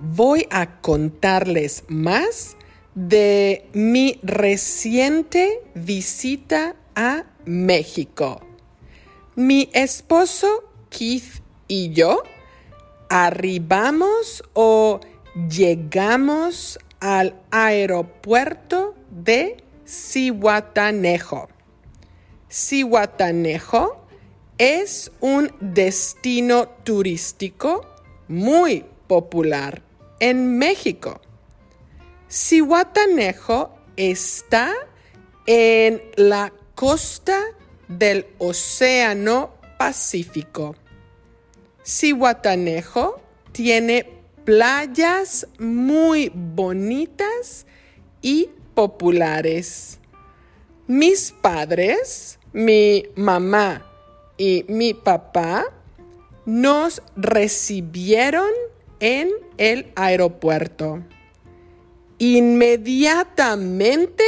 voy a contarles más de mi reciente visita a México. Mi esposo Keith y yo arribamos o llegamos al aeropuerto de Cihuatanejo. Cihuatanejo es un destino turístico muy popular en México. Cihuatanejo está en la costa del Océano Pacífico. Cihuatanejo tiene playas muy bonitas y populares. Mis padres, mi mamá y mi papá nos recibieron en el aeropuerto. Inmediatamente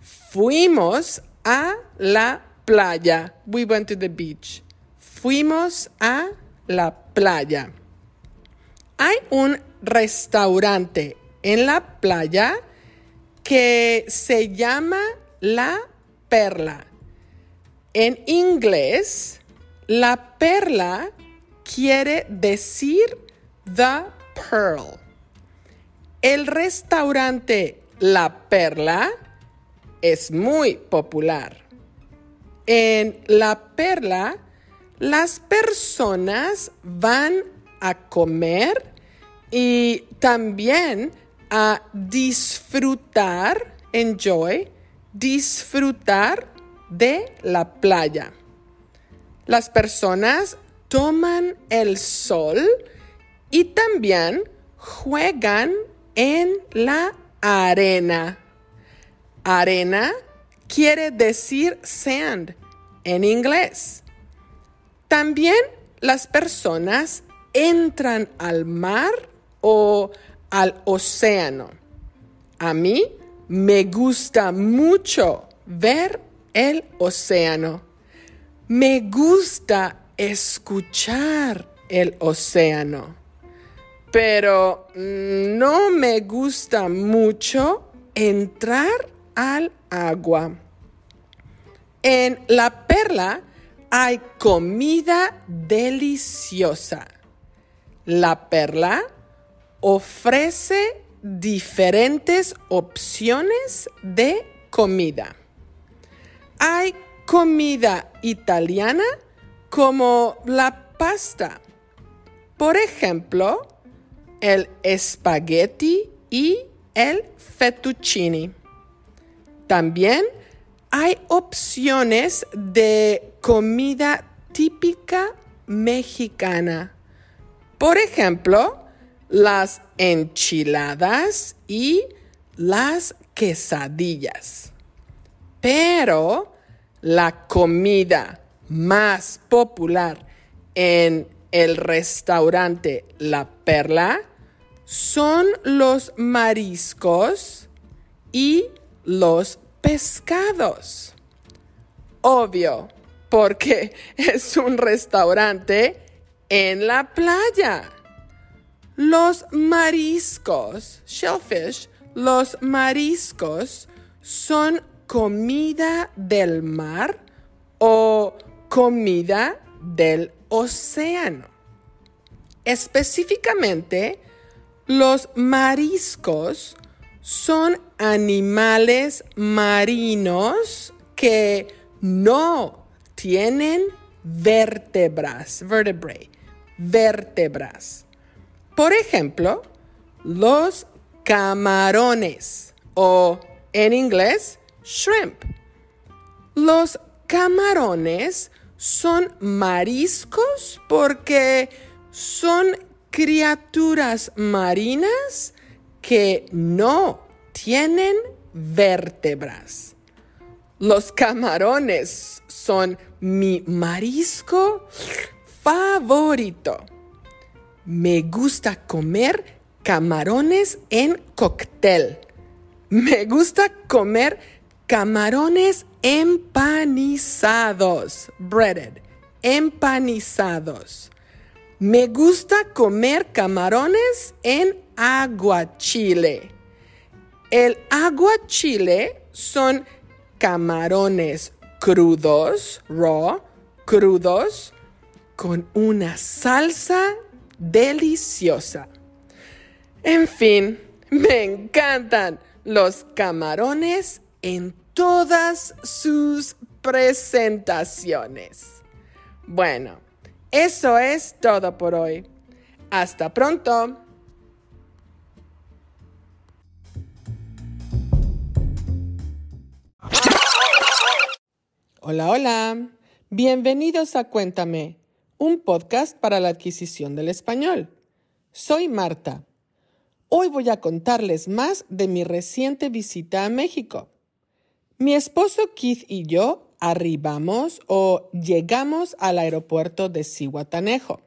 fuimos a la playa. We went to the beach. Fuimos a la playa. Hay un restaurante en la playa que se llama La Perla. En inglés, la perla quiere decir the pearl. El restaurante La Perla es muy popular. En La Perla, las personas van a comer y también a disfrutar, enjoy, disfrutar de la playa. Las personas toman el sol y también juegan en la arena. Arena quiere decir sand en inglés. También las personas entran al mar o al océano. A mí me gusta mucho ver el océano. Me gusta escuchar el océano pero mm, no me gusta mucho entrar al agua. En la perla hay comida deliciosa. La perla ofrece diferentes opciones de comida. Hay comida italiana como la pasta. Por ejemplo, el espagueti y el fettuccine. También hay opciones de comida típica mexicana. Por ejemplo, las enchiladas y las quesadillas. Pero la comida más popular en el restaurante La Perla son los mariscos y los pescados. Obvio, porque es un restaurante en la playa. Los mariscos, shellfish, los mariscos son comida del mar o comida del océano. Específicamente, los mariscos son animales marinos que no tienen vértebras, vertebrae, vértebras. Por ejemplo, los camarones o en inglés shrimp. Los camarones son mariscos porque son criaturas marinas que no tienen vértebras. Los camarones son mi marisco favorito. Me gusta comer camarones en cóctel. Me gusta comer camarones empanizados, breaded, empanizados. Me gusta comer camarones en aguachile. El aguachile son camarones crudos, raw, crudos, con una salsa deliciosa. En fin, me encantan los camarones en todas sus presentaciones. Bueno, eso es todo por hoy. Hasta pronto. Hola, hola. Bienvenidos a Cuéntame, un podcast para la adquisición del español. Soy Marta. Hoy voy a contarles más de mi reciente visita a México. Mi esposo Keith y yo arribamos o llegamos al aeropuerto de Cihuatanejo.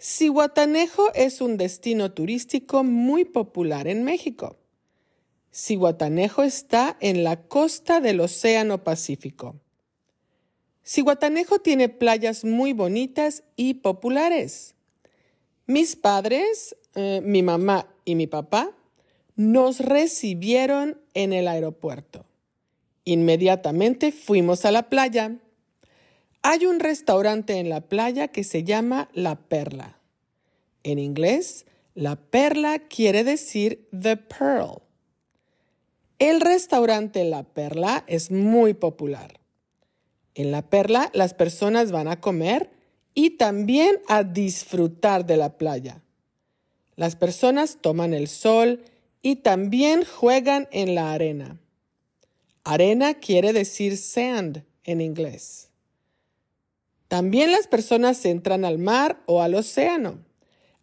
Cihuatanejo es un destino turístico muy popular en México. Cihuatanejo está en la costa del Océano Pacífico. Cihuatanejo tiene playas muy bonitas y populares. Mis padres, eh, mi mamá y mi papá nos recibieron en el aeropuerto. Inmediatamente fuimos a la playa. Hay un restaurante en la playa que se llama La Perla. En inglés, la perla quiere decir The Pearl. El restaurante La Perla es muy popular. En la perla las personas van a comer y también a disfrutar de la playa. Las personas toman el sol y también juegan en la arena. Arena quiere decir sand en inglés. También las personas entran al mar o al océano.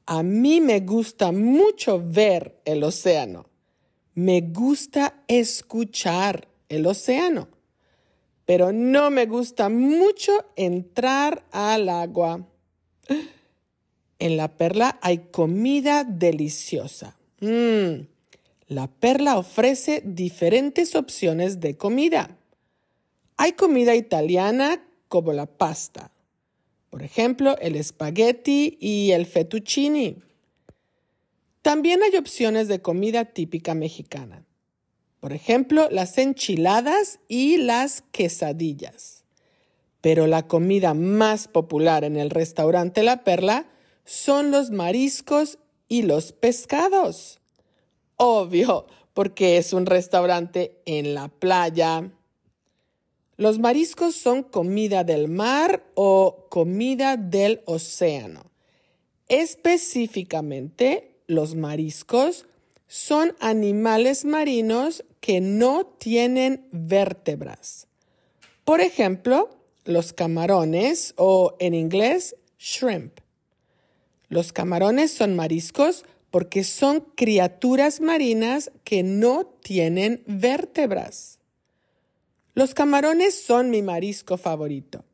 A mí me gusta mucho ver el océano. Me gusta escuchar el océano pero no me gusta mucho entrar al agua. En la perla hay comida deliciosa. Mm, la perla ofrece diferentes opciones de comida. Hay comida italiana como la pasta. Por ejemplo, el espagueti y el fettuccine. También hay opciones de comida típica mexicana. Por ejemplo, las enchiladas y las quesadillas. Pero la comida más popular en el restaurante La Perla son los mariscos y los pescados. Obvio, porque es un restaurante en la playa. Los mariscos son comida del mar o comida del océano. Específicamente, los mariscos son animales marinos que no tienen vértebras. Por ejemplo, los camarones o en inglés shrimp. Los camarones son mariscos porque son criaturas marinas que no tienen vértebras. Los camarones son mi marisco favorito.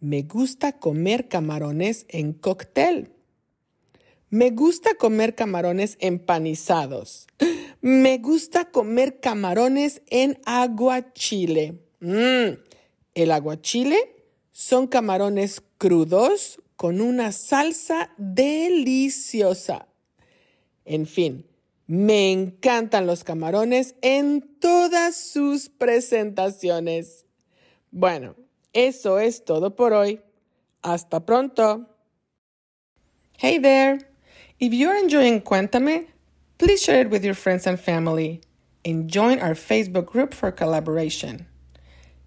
Me gusta comer camarones en cóctel. Me gusta comer camarones empanizados. Me gusta comer camarones en aguachile. Mm. El aguachile son camarones crudos con una salsa deliciosa. En fin, me encantan los camarones en todas sus presentaciones. Bueno, eso es todo por hoy. Hasta pronto. Hey there. If you're enjoying Cuéntame, please share it with your friends and family and join our Facebook group for collaboration.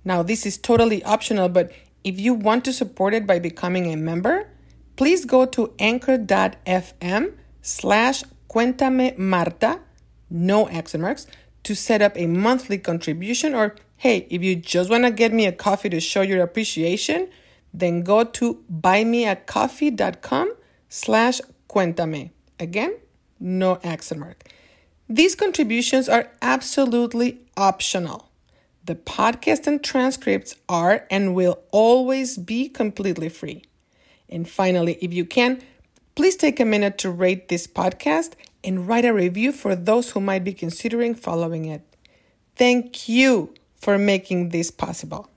Now, this is totally optional, but if you want to support it by becoming a member, please go to anchor.fm slash Cuéntame Marta, no accent marks, to set up a monthly contribution. Or hey, if you just want to get me a coffee to show your appreciation, then go to buymeacoffee.com slash Cuéntame. Again, no accent mark. These contributions are absolutely optional. The podcast and transcripts are and will always be completely free. And finally, if you can, please take a minute to rate this podcast and write a review for those who might be considering following it. Thank you for making this possible.